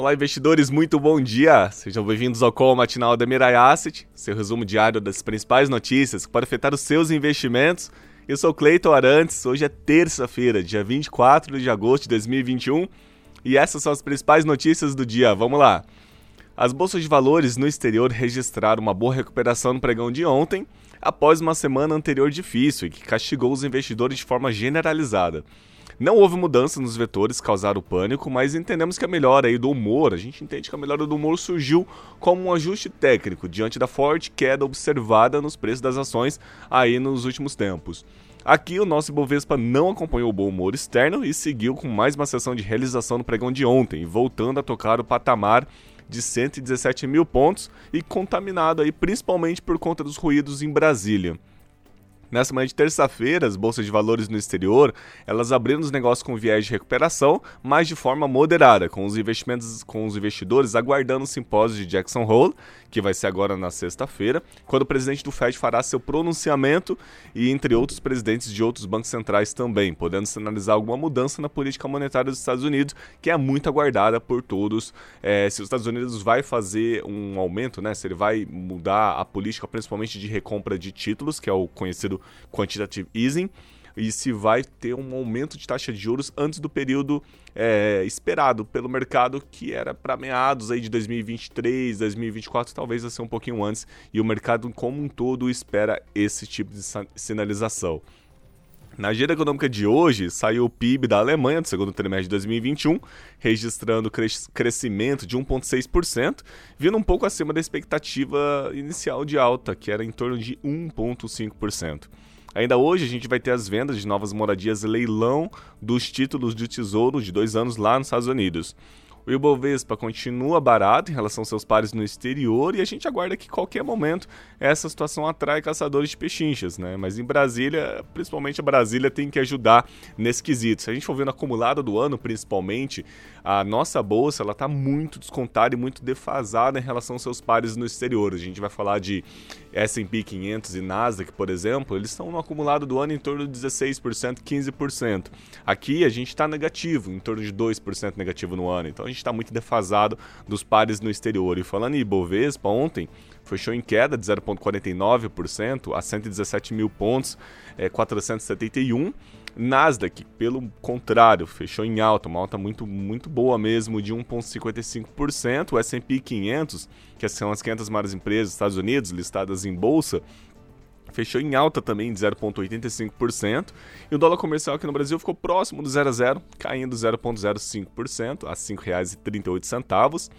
Olá, investidores, muito bom dia! Sejam bem-vindos ao call matinal da Mirai Asset, seu resumo diário das principais notícias que podem afetar os seus investimentos. Eu sou Cleiton Arantes, hoje é terça-feira, dia 24 de agosto de 2021, e essas são as principais notícias do dia. Vamos lá! As bolsas de valores no exterior registraram uma boa recuperação no pregão de ontem, após uma semana anterior difícil e que castigou os investidores de forma generalizada. Não houve mudança nos vetores causaram pânico, mas entendemos que a melhora aí do humor, a gente entende que a melhora do humor surgiu como um ajuste técnico diante da forte queda observada nos preços das ações aí nos últimos tempos. Aqui o nosso Ibovespa não acompanhou o bom humor externo e seguiu com mais uma sessão de realização no pregão de ontem, voltando a tocar o patamar de 117 mil pontos e contaminado aí principalmente por conta dos ruídos em Brasília. Nessa manhã de terça-feira, as bolsas de valores no exterior, elas abriram os negócios com viés de recuperação, mas de forma moderada, com os investimentos, com os investidores aguardando o simpósio de Jackson Hole, que vai ser agora na sexta-feira, quando o presidente do Fed fará seu pronunciamento e entre outros presidentes de outros bancos centrais também, podendo sinalizar alguma mudança na política monetária dos Estados Unidos, que é muito aguardada por todos. É, se os Estados Unidos vai fazer um aumento, né, se ele vai mudar a política principalmente de recompra de títulos, que é o conhecido quantitative easing e se vai ter um aumento de taxa de juros antes do período é, esperado pelo mercado, que era para meados aí de 2023, 2024, talvez ser um pouquinho antes, e o mercado como um todo espera esse tipo de sinalização. Na agenda econômica de hoje, saiu o PIB da Alemanha do segundo trimestre de 2021, registrando crescimento de 1,6%, vindo um pouco acima da expectativa inicial de alta, que era em torno de 1,5%. Ainda hoje a gente vai ter as vendas de novas moradias leilão dos títulos de tesouro de dois anos lá nos Estados Unidos. O Ibovespa continua barato em relação aos seus pares no exterior e a gente aguarda que qualquer momento essa situação atrai caçadores de pechinchas, né? Mas em Brasília, principalmente a Brasília tem que ajudar nesse quesito. Se a gente for vendo acumulado do ano, principalmente, a nossa bolsa ela está muito descontada e muito defasada em relação aos seus pares no exterior. A gente vai falar de S&P 500 e Nasdaq, por exemplo, eles estão no acumulado do ano em torno de 16%, 15%. Aqui a gente está negativo, em torno de 2% negativo no ano. Então a gente está muito defasado dos pares no exterior. E falando em Ibovespa, ontem fechou em queda de 0,49% a 117 mil pontos, é, 471. Nasdaq, pelo contrário, fechou em alta, uma alta muito, muito boa mesmo, de 1,55%. O S&P 500, que são as 500 maiores empresas dos Estados Unidos listadas em bolsa, fechou em alta também de 0,85%. E o dólar comercial aqui no Brasil ficou próximo do 0 a 0, caindo 0,05% a R$ 5,38.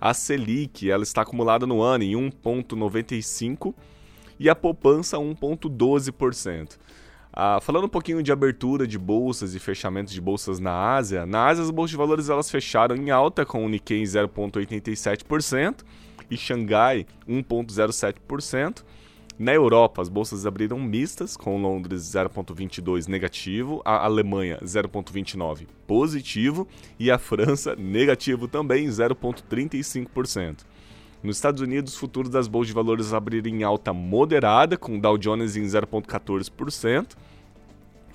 A Selic, ela está acumulada no ano em 1,95% e a poupança 1,12%. Ah, falando um pouquinho de abertura de bolsas e fechamento de bolsas na Ásia, na Ásia as bolsas de valores elas fecharam em alta com o Nikkei em 0,87% e Xangai 1,07%. Na Europa, as bolsas abriram mistas, com Londres 0,22 negativo, a Alemanha 0,29 positivo e a França negativo também, 0,35%. Nos Estados Unidos, os futuros das bolsas de valores abriram em alta moderada, com Dow Jones em 0,14%,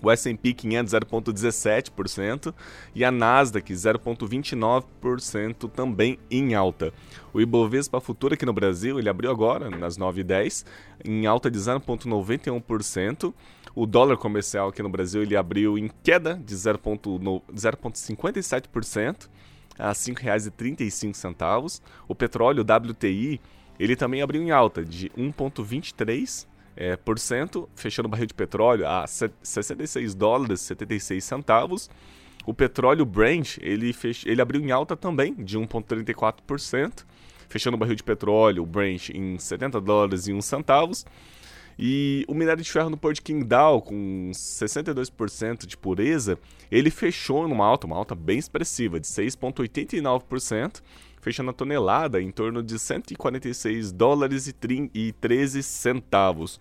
o S&P 500 0,17% e a Nasdaq 0,29% também em alta. O Ibovespa Futuro aqui no Brasil, ele abriu agora, nas 9h10, em alta de 0,91%. O dólar comercial aqui no Brasil, ele abriu em queda de 0,57% a R$ 5,35. O petróleo WTI, ele também abriu em alta de 1,23% é, por cento, fechando o barril de petróleo a 66 dólares e 76 centavos. O petróleo Brent, ele, fech... ele abriu em alta também, de 1,34%, fechando o barril de petróleo, Brent, em 70 dólares e 1 centavos. E o minério de ferro no Porto de Qingdao, com 62% de pureza, ele fechou numa alta, uma alta bem expressiva, de 6,89%, fechando a tonelada em torno de 146 dólares e 13 centavos.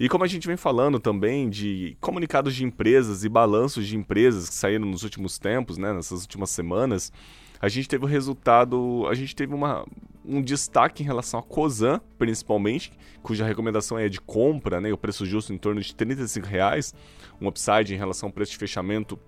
E como a gente vem falando também de comunicados de empresas e balanços de empresas que saíram nos últimos tempos, né, nessas últimas semanas, a gente teve o resultado, a gente teve uma, um destaque em relação a Cosan, principalmente, cuja recomendação é de compra, né, o preço justo em torno de 35 reais, um upside em relação ao preço de fechamento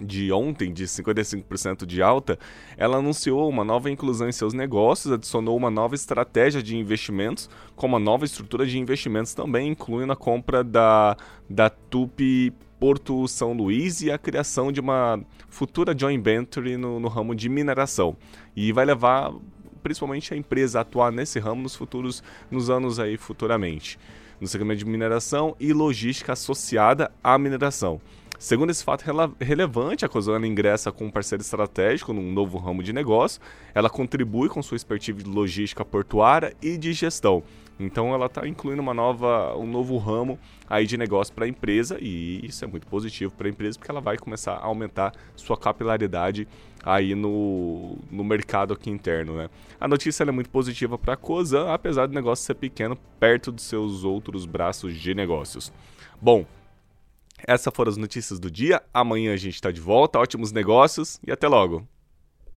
de ontem, de 55% de alta, ela anunciou uma nova inclusão em seus negócios, adicionou uma nova estratégia de investimentos, com uma nova estrutura de investimentos também, incluindo a compra da, da Tupi Porto São Luís e a criação de uma futura joint venture no, no ramo de mineração. E vai levar principalmente a empresa a atuar nesse ramo nos futuros, nos anos aí futuramente, no segmento de mineração e logística associada à mineração. Segundo esse fato rele relevante, a Cozana ingressa com um parceiro estratégico num novo ramo de negócio. Ela contribui com sua expertise de logística portuária e de gestão. Então ela está incluindo uma nova, um novo ramo aí de negócio para a empresa e isso é muito positivo para a empresa porque ela vai começar a aumentar sua capilaridade aí no, no mercado aqui interno, né? A notícia é muito positiva para a Cozan, apesar do negócio ser pequeno perto dos seus outros braços de negócios. Bom, essas foram as notícias do dia. Amanhã a gente está de volta. Ótimos negócios e até logo.